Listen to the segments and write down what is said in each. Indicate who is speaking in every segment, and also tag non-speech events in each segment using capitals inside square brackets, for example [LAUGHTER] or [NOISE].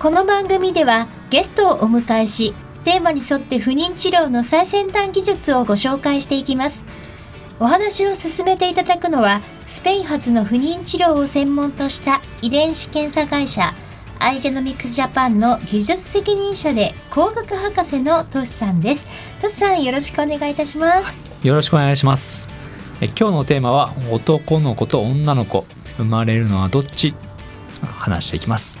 Speaker 1: この番組ではゲストをお迎えしテーマに沿って不妊治療の最先端技術をご紹介していきます。お話を進めていただくのはスペイン発の不妊治療を専門とした遺伝子検査会社アイジェノミクスジャパンの技術責任者で工学博士のトシさんです。トシさんよろしくお願いいたします。
Speaker 2: よろしくお願いします。え今日のテーマは男の子と女の子。生まれるのはどっち？話していきます。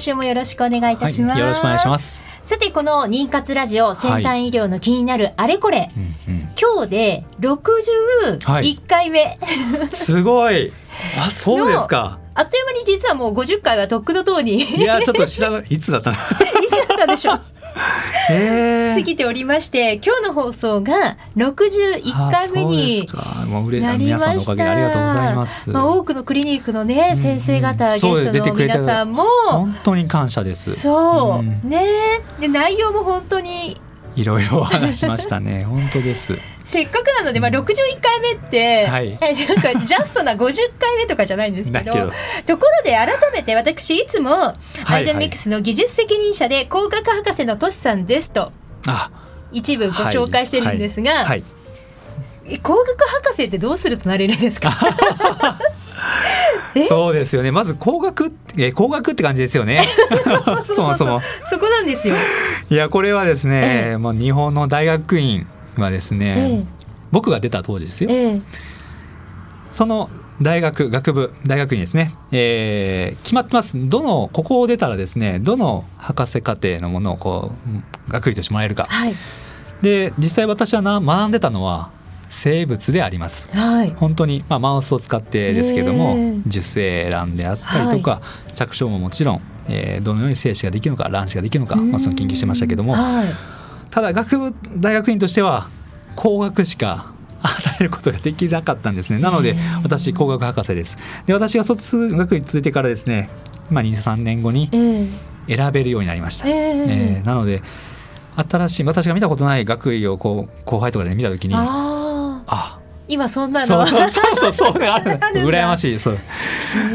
Speaker 1: 週もよろしくお願いいたします、
Speaker 2: はい、よろしくお願いします。
Speaker 1: さてこの妊活ラジオ先端医療の気になるあれこれ、はい。うんうん、今日で61回目、はい、
Speaker 2: すごい。あそうですか。
Speaker 1: あっという間に実はもう50回はとっくのとうに。
Speaker 2: いやちょっと知らない。いつだったの？[LAUGHS] い
Speaker 1: つだったでしょう過ぎておりまして今日の放送が61回目になりました。
Speaker 2: ありがとうございます。まあ
Speaker 1: 多くのクリニックのね、先生方、ゲストの皆さんも。
Speaker 2: 本当に感謝です。
Speaker 1: そう、うん、ね。で内容も本当に
Speaker 2: いろいろ話しましたね。[LAUGHS] 本当です。
Speaker 1: せっかくなので、まあ、61回目って、はい、[LAUGHS] なんかジャストな50回目とかじゃないんですけどところで改めて私いつもアイデンミックスの技術責任者で工学博士のトシさんですと一部ご紹介してるんですが、はいはい、工学博士ってどうするとなれるんですか？[LAUGHS]
Speaker 2: そうですよね。まず工学え工学って感じですよね。[LAUGHS] そもそも。
Speaker 1: そこなんですよ。
Speaker 2: いやこれはですね、えもう日本の大学院はですね、え僕が出た当時ですよ、えその大学学部大学院ですね、えー、決まってます。どのここを出たらですねどの博士課程のものをこう学位としてもらえるか、はい、で実際私はな学んでたのは生物であります、はい、本当に、まあ、マウスを使ってですけども受精卵であったりとか、はい、着床ももちろん、えー、どのように精子ができるのか卵子ができるのか、まあ、その研究してましたけども、はい、ただ学部大学院としては工学しか与えることができなかったんですね。なので私工学博士です。で私が卒学に続いてからですね、まあ、23年後に選べるようになりました、えー、えー、なので新しい私が見たことない学位をこう後輩とかで見た時に
Speaker 1: あ。今そんなの。
Speaker 2: そうそうそうそうねある。[LAUGHS] 羨ましいそう。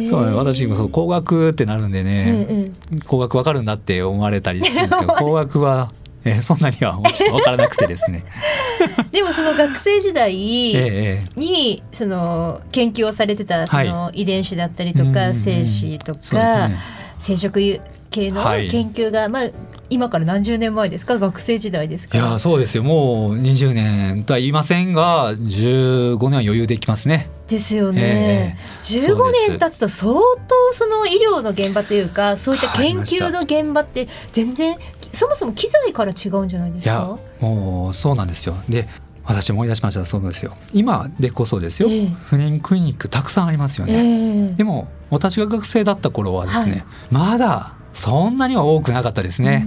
Speaker 2: そうね私もそう工学ってなるんでね、工学わかるんだって思われたりするんですけど [LAUGHS] 工学はえー、そんなにはもちろん分からなくてですね。[LAUGHS]
Speaker 1: でもその学生時代にその研究をされてたその遺伝子だったりとか精子とか生殖系の研究が、まあ今から何十年前ですか？学生時代ですか？
Speaker 2: いやそうですよ。もう20年とは言いませんが15年は余裕できますね。
Speaker 1: ですよね、えー、15年経つと相当その医療の現場というかそういった研究の現場って全然そもそも機材から違うんじゃないですか？
Speaker 2: いやもうそうなんですよ。で私思い出しましたそうですよ。今でこそですよ、えー、不妊クリニックたくさんありますよね、えー、でも私が学生だった頃はですね、はい、まだそんなには多くなかったですね。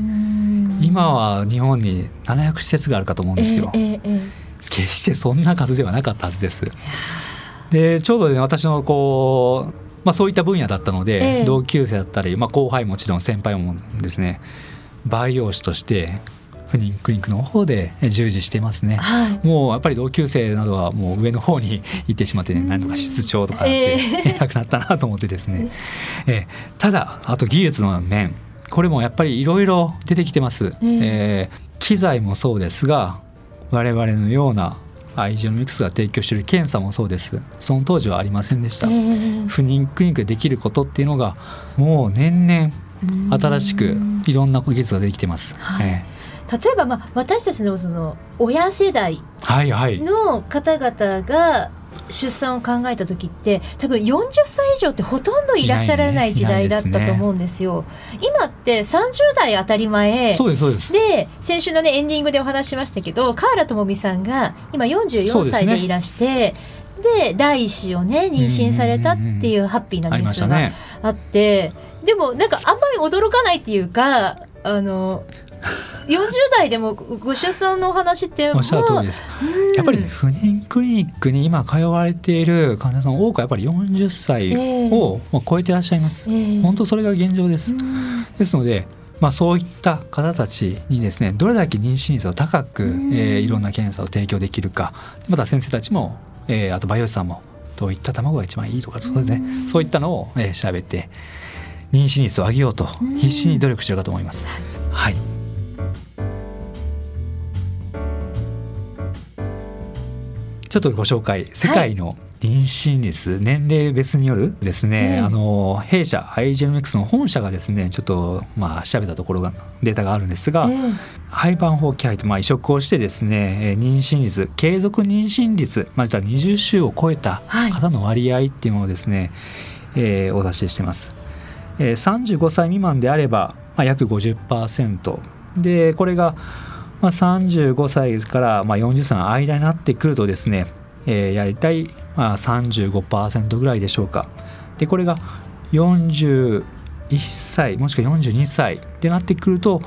Speaker 2: 今は日本に700施設があるかと思うんですよ。えーえー、決してそんな数ではなかったはずです。でちょうどね私のこう、まあ、そういった分野だったので、えー、同級生だったり、まあ、後輩もちろん先輩もですね培養士として不妊クリニックの方で従事してますね、はい、もうやっぱり同級生などはもう上の方に行ってしまって、ね、何とか室長とかって [LAUGHS] 偉くなったなと思ってですね、えー、ただあと技術の面。これもやっぱりいろいろ出てきてます、えー、機材もそうですが我々のようなアイジオミックスが提供している検査もそうです。その当時はありませんでした、えー、不妊クリニックでできることっていうのがもう年々新しくいろんな技術ができてます、はい、え
Speaker 1: ー例えば、まあ、私たちのその親世代の方々が出産を考えた時って多分40歳以上ってほとんどいらっしゃらない時代だったと思うんですよ。今って30代当たり前。
Speaker 2: そうですそうです。
Speaker 1: で先週のねエンディングでお話しましたけど河原智美さんが今44歳でいらして。で第一子をね妊娠されたっていうハッピーなニュースがあって、でもなんかあんまり驚かないっていうかあの [LAUGHS] 40代でもご出産のお話って
Speaker 2: おっしゃる通りです、やっぱり不妊クリニックに今通われている患者さん多くはやっぱり40歳を超えていらっしゃいます、えー、本当それが現状です、ですのでまあ、そういった方たちにですねどれだけ妊娠率を高く、えー、いろんな検査を提供できるか。また先生たちも、えー、あとバイオ師さんもどういった卵が一番いいとかそうです、ね、そういったのを、えー、調べて妊娠率を上げようと必死に努力しているかと思います。はいちょっとご紹介。世界の妊娠率、はい、年齢別によるですね、あの弊社 IGMX の本社がですねちょっとまあ調べたところがデータがあるんですが、えー、廃盤法規配とまあ移植をしてですね妊娠率継続妊娠率まあ、20週を超えた方の割合っていうのをですね、はい、えー、お出ししてます。えー、35歳未満であれば、まあ、約50%でこれがまあ、35歳からまあ40歳の間になってくるとですね、えー、やりたいまあ35%ぐらいでしょうか。でこれが41歳もしくは42歳ってなってくると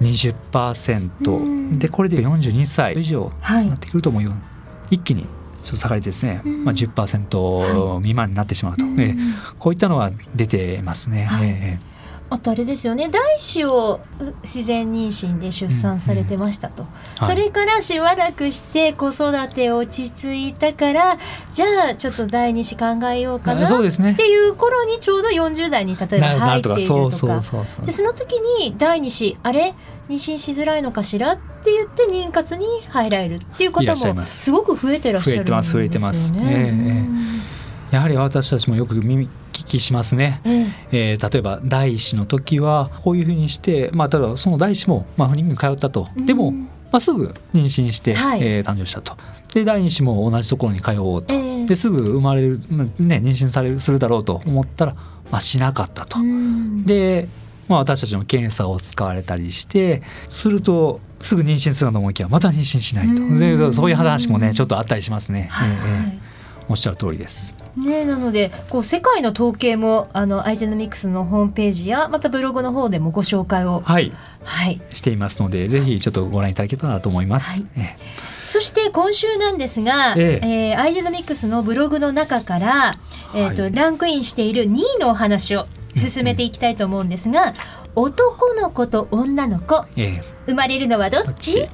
Speaker 2: 20%でこれで42歳以上になってくるともう、一気に下がりですね、まあ10%未満になってしまうと、えー、こういったのは出てますね。はい、えー
Speaker 1: あとあれですよね。第一子を自然妊娠で出産されてましたと、うんうん、それからしばらくして子育て落ち着いたからじゃあちょっと第二子考えようかなっていう頃にちょうど40代に例えば入っているとか。でその時に第二子あれ妊娠しづらいのかしらって言って妊活に入られるっていう方もす。ごく増えてらっしゃるんですよね。増えてます増えてます、え
Speaker 2: ーやはり私たちもよく耳聞きしますね、うん、えー、例えば第一子の時はこういうふうにして、まあ、ただその第一子も、まあ、不妊に通ったと、うん、でも、まあ、すぐ妊娠して、はい、えー、誕生したと。で第二子も同じところに通おうと、えー、ですぐ生まれる、ね、妊娠されるするだろうと思ったら、まあ、しなかったと。うん、でまあ、私たちの検査を使われたりしてするとすぐ妊娠するのと思いきやまた妊娠しないと。でそういう話もねちょっとあったりしますね。はい、えー、おっしゃる通りです。
Speaker 1: ね、なのでこう世界の統計もあのアイジェノミクスのホームページやまたブログの方でもご紹介を、
Speaker 2: はい。はい、していますのでぜひちょっとご覧いただけたらと思います。はい。え
Speaker 1: そして今週なんですが、ええ。えー、アイジェノミクスのブログの中から、えーと、はい、ランクインしている2位のお話を進めていきたいと思うんですが、うん、男の子と女の子、ええ、生まれるのはどっち？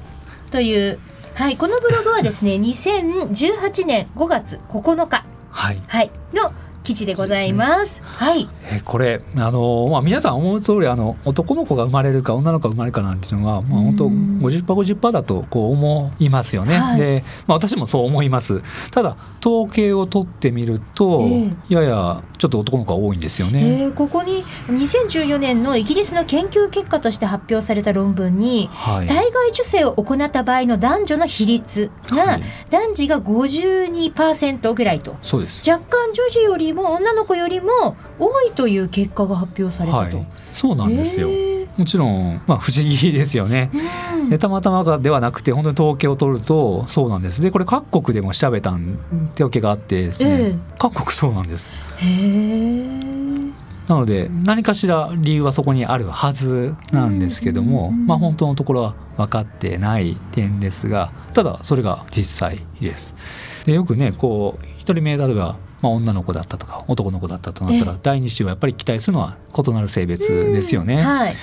Speaker 1: というはい、このブログはですね [LAUGHS] 2018年5月9日はい、はい、の記事でございます。すね、はい。
Speaker 2: えー、これあのまあ皆さん思う通りあの男の子が生まれるか女の子が生まれるかなんていうのはまあ本当五十パー五十パーだとこう思いますよね。はい、で、まあ私もそう思います。ただ統計を取ってみると、えー、ややちょっと男の子が多いんですよね。
Speaker 1: えー、ここに2014年のイギリスの研究結果として発表された論文に、はい、体外受精を行った場合の男女の比率が、男児が52%ぐらいと。
Speaker 2: そうです。
Speaker 1: 若干女児よりも女の子よりも多いという結果が発表されたと。はい、
Speaker 2: そうなんですよ。もちろん、まあ、不思議ですよね。でたまたまではなくて本当に統計を取るとそうなんですでこれ各国でも調べた手桶があってですね、えー、各国そうなんです。なので何かしら理由はそこにあるはずなんですけども、まあ、本当のところは分かってない点ですがただそれが実際です。でよくねこう1人目例えばまあ、女の子だったとか男の子だったとなったら第二子をやっぱり期待するのは異なる性別ですよね。はい、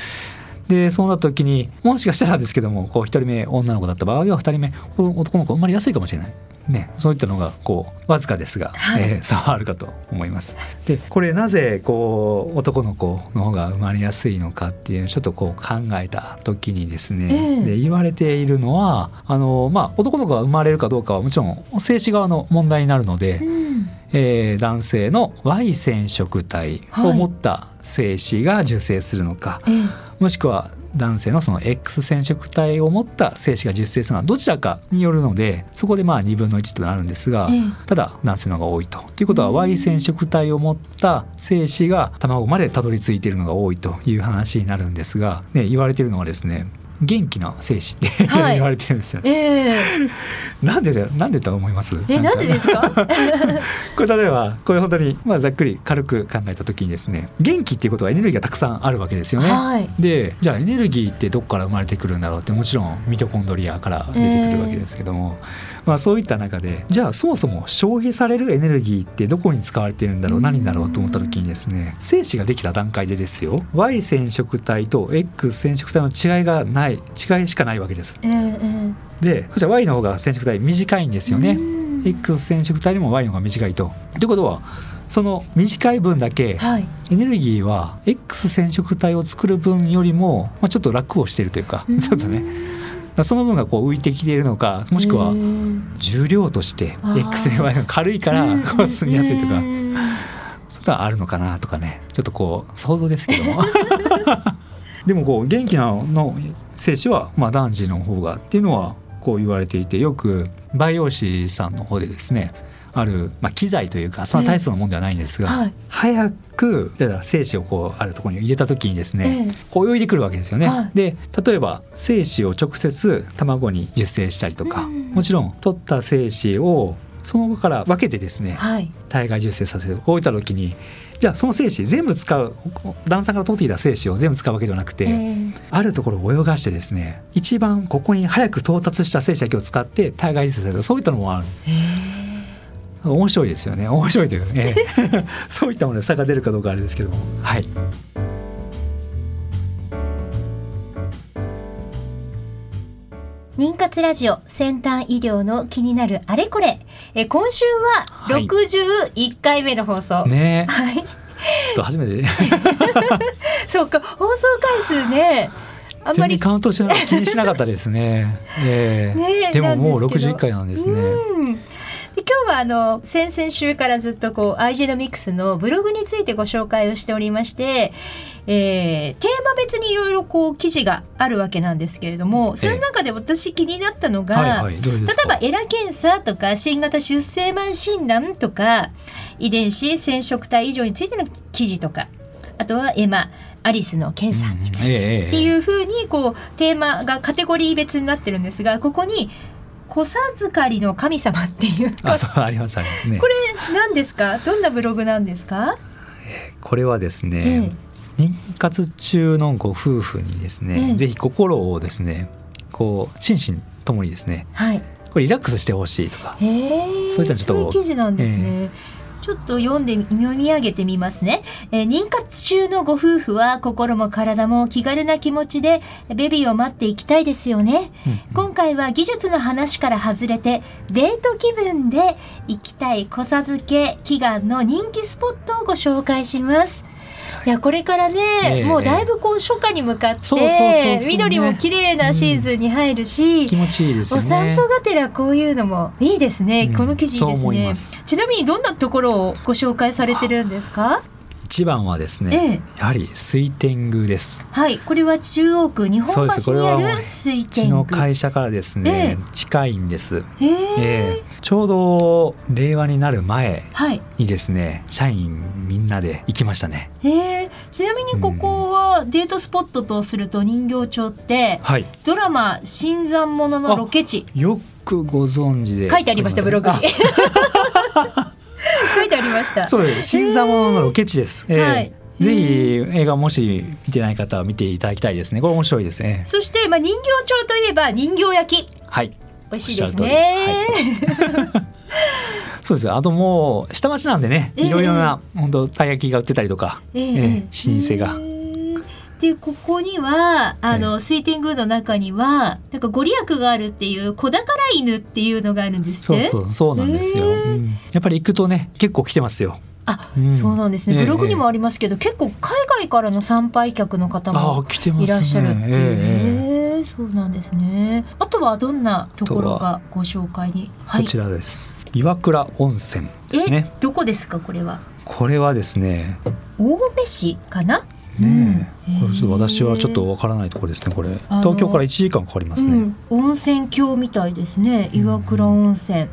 Speaker 2: でそうなった時にもしかしたらですけどもこう1人目女の子だった場合は2人目男の子生まれやすいかもしれない。ね、そういったのがこうわずかですが、はい、えー、差はあるかと思います。でこれなぜこう男の子の方が生まれやすいのかっていうちょっとこう考えた時にですね、えー、で言われているのはあの、まあ、男の子が生まれるかどうかはもちろん精子側の問題になるので、うん、えー、男性の Y 染色体を持った精子が受精するのか、はい、もしくは男性のその X 染色体を持った精子が受精するのはどちらかによるのでそこでまあ2分の1となるんですが、ただ男性の方が多いと。ということは Y 染色体を持った精子が卵までたどり着いているのが多いという話になるんですが、ね、言われているのはですね元気な精子って、はい、[LAUGHS] 言われてるんですよ、ね。えー、なんでなんでと思います？
Speaker 1: えなんでですか？[LAUGHS]
Speaker 2: これ例えばこれ本当にまあざっくり軽く考えた時にですね、元気っていうことはエネルギーがたくさんあるわけですよね。はい、で、じゃあエネルギーってどこから生まれてくるんだろうってもちろんミトコンドリアから出てくるわけですけども、えーまあ、そういった中でじゃあそもそも消費されるエネルギーってどこに使われてるんだろう何だろうと思った時にですね精子ができた段階でですよ。Y 染色体と X 染色体の違いがない違いしかないわけです。えー、でそしたら Y の方が染色体短いんですよね。X 染色体にも Y の方が短いと。ということはその短い分だけエネルギーは X 染色体を作る分よりも、まあ、ちょっと楽をしているというか、ちょっとねその分がこう浮いてきているのかもしくは重量として XY が [LAUGHS] 軽いからこう進みやすいとか。そういうのはあるのかなとかね。ちょっとこう想像ですけども。[LAUGHS] でもこう元気なの精子はまあ男児の方がっていうのはこう言われていてよく培養士さんの方でですねある、まあ、機材というかそんな大層なもんではないんですが、えーはい、早く精子をこうあるところに入れた時にですね、えー、こう泳いでくるわけですよね。はい、で例えば精子を直接卵に受精したりとか、うん、もちろん取った精子をその後から分けてですね、はい、体外受精させる。こういった時にじゃあその精子全部使う旦那さんから取っていた精子を全部使うわけではなくて、えー、あるところを泳がしてですね一番ここに早く到達した精子だけを使って体外受精させる。そういったのもある。えー面白いですよね。面白いというね [LAUGHS] そういったもので差が出るかどうかあれですけども。はい。
Speaker 1: 妊活ラジオ先端医療の気になるあれこれ。え今週は61回目の放送、は
Speaker 2: い、ね。はい。ちょっと初めて。[LAUGHS]
Speaker 1: そうか。放送回数ね
Speaker 2: あんまりカウントしな気にしなかったですね。えー、ねでももう61回なんですね。うん。
Speaker 1: で今日はあの先々週からずっとこう i ジェノミックスのブログについてご紹介をしておりまして、えー、テーマ別にいろいろこう記事があるわけなんですけれどもその中で私気になったのが、はいはい、例えばエラ検査とか新型出生マン診断とか遺伝子染色体異常についての記事とかあとはエマアリスの検査についてっていうふうにこうテーマがカテゴリー別になってるんですがここに小授かりの神様っていう。
Speaker 2: あそうありますね。
Speaker 1: これ何ですか？どんなブログなんですか、
Speaker 2: えー、これはですね、えー、妊活中のご夫婦にですね、えー、ぜひ心をですねこう心身ともにですね、はい、これリラックスしてほしいとか、えー、そういったちょっと
Speaker 1: 記事なんですね、えーちょっと読んで読み上げてみますね、えー、妊活中のご夫婦は心も体も気軽な気持ちでベビーを待っていきたいですよね、今回は技術の話から外れてデート気分で行きたい子授け祈願の人気スポットをご紹介しますいやこれからね、えー、もうだいぶこう初夏に向かって緑も綺麗なシーズンに入るし、
Speaker 2: うん、気持ちいいです
Speaker 1: お散歩がてらこういうのもいいですね、うん、この記事いいですねちなみにどんなところをご紹介されてるんですか
Speaker 2: 一番はですね、ええ、やはり水天宮です。
Speaker 1: はい、これは中央区日本橋にある水天宮。
Speaker 2: うちの会社からですね、え、近いんです。えー、ちょうど令和になる前にですね、はい、社員みんなで行きましたね。
Speaker 1: えちなみにここはデートスポットとすると人形町って、はい、ドラマ新参者のロケ地。
Speaker 2: よくご存知で
Speaker 1: 書いてありましたブログに。[LAUGHS] [LAUGHS] 書いてありました。
Speaker 2: そうです。新参者のロケ地です。えー、はい。ぜひ映画もし見てない方は見ていただきたいですね。これ面白いですね。
Speaker 1: そしてまあ人形町といえば人形焼き。
Speaker 2: はい。
Speaker 1: 美味しいですね。はい、[LAUGHS]
Speaker 2: そうですあともう下町なんでね、いろいろな本当たい焼きが売ってたりとか、えー、えー、老舗が。
Speaker 1: でここにはあの、水天宮の中にはなんかご利益があるっていう子宝犬っていうのがあるんです
Speaker 2: そうそうそうなんですよ、うん、やっぱり行くとね結構来てますよ
Speaker 1: あ、うん、そうなんですね。ブログにもありますけど、ええ、結構海外からの参拝客の方もいらっしゃるっていう。ええ、そうなんですね。あとはどんなところがご紹介に、
Speaker 2: はい、こちらです。岩倉温泉ですね。
Speaker 1: どこですかこれは？
Speaker 2: これはですね。
Speaker 1: 青梅市かな？
Speaker 2: ね。これ私はちょっとわからないところですねこれ。東京から1時間かかりますね、うん、
Speaker 1: 温泉郷みたいですね。岩倉温泉、うん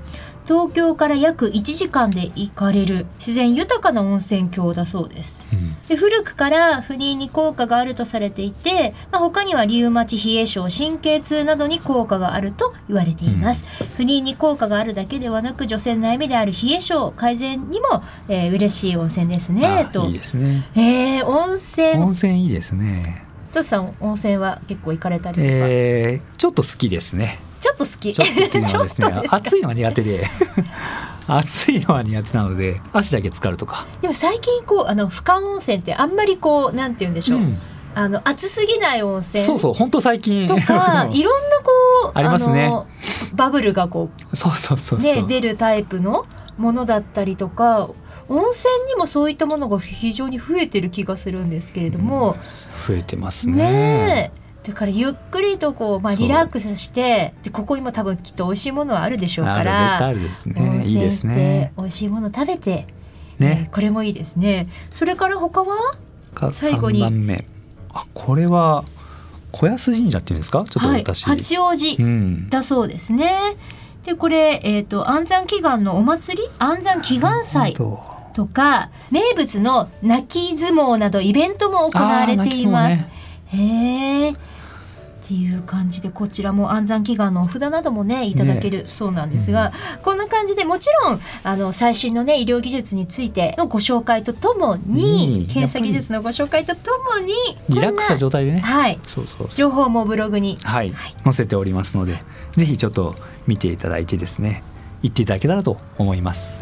Speaker 1: 東京から約1時間で行かれる自然豊かな温泉郷だそうです、うん、で古くから不妊に効果があるとされていて、まあ、他にはリウマチ冷え症神経痛などに効果があると言われています、うん、不妊に効果があるだけではなく女性の悩みである冷え症改善にも、えー、嬉しい温泉ですねと。
Speaker 2: いいですね。
Speaker 1: えー、温泉。
Speaker 2: 温泉いいですね。
Speaker 1: トさん温泉は結構行かれたりとか、
Speaker 2: えー、ちょっと好きですね
Speaker 1: ちょっと好き。
Speaker 2: ちょっとっていうのはですね、[LAUGHS] 暑いのは苦手で。[LAUGHS] 暑いのは苦手なので足だけ浸かるとか。
Speaker 1: でも最近こうあの深温泉ってあんまりこうなんて言うんでしょう、うん、あの暑すぎない温泉
Speaker 2: そうそう本当最近。
Speaker 1: とか [LAUGHS] いろんなこう
Speaker 2: ありますね。
Speaker 1: バブルがこ
Speaker 2: うそうそうそう
Speaker 1: ね出るタイプのものだったりとか温泉にもそういったものが非常に増えてる気がするんですけれども、うん、
Speaker 2: 増えてますね。ね
Speaker 1: だからゆっくりとこう、まあ、リラックスしてでここにも多分きっと美味しいものはあるでしょうから
Speaker 2: あるですね。いいですね。
Speaker 1: 美味しいもの食べて、ね、これもいいですね。それから他は？
Speaker 2: 最後に。あこれは小安神社っていうんですか？ちょっと私、
Speaker 1: はい、八王子だそうですね、うん、でこれ、えーと、安産祈願のお祭り？安産祈願祭とか名物の泣き相撲などイベントも行われています。ね、へえっていう感じでこちらも安産祈願のお札などもねいただけるそうなんですが、ねうん、こんな感じでもちろんあの最新のね医療技術についてのご紹介とともに検査技術のご紹介とともに
Speaker 2: リラックスした状態でね、
Speaker 1: はい、
Speaker 2: そうそう。
Speaker 1: 情報もブログに、
Speaker 2: はい、はい、載せておりますのでぜひちょっと見ていただいてですね行っていただけたらと思います。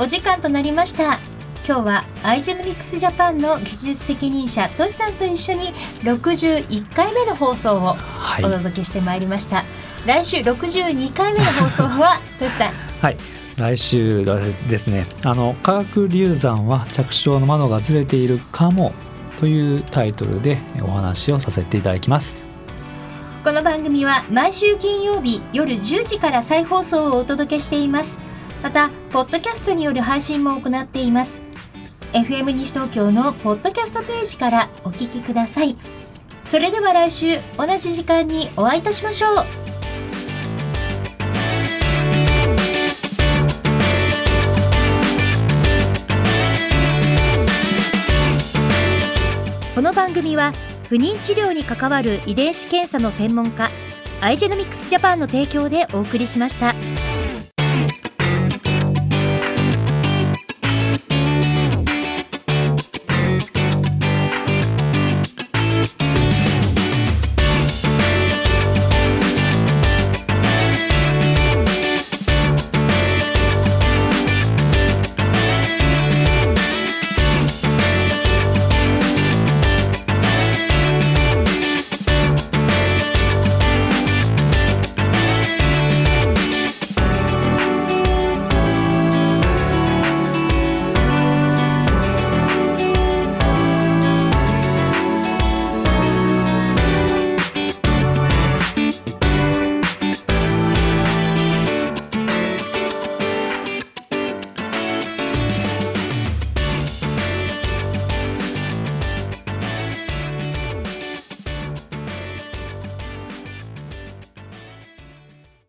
Speaker 1: お時間となりました。今日はアイジェノミクスジャパンの技術責任者トシさんと一緒に61回目の放送をお届けしてまいりました、はい、来週62回目の放送は [LAUGHS] トシさん。
Speaker 2: はい。来週ですねあの科学流産は着床の窓がずれているかもというタイトルでお話をさせていただきます。
Speaker 1: この番組は毎週金曜日夜10時から再放送をお届けしています。またポッドキャストによる配信も行っています。FM 西東京のポッドキャストページからお聞きください。それでは来週同じ時間にお会いいたしましょう。この番組は不妊治療に関わる遺伝子検査の専門家アイジェノミクスジャパンの提供でお送りしました。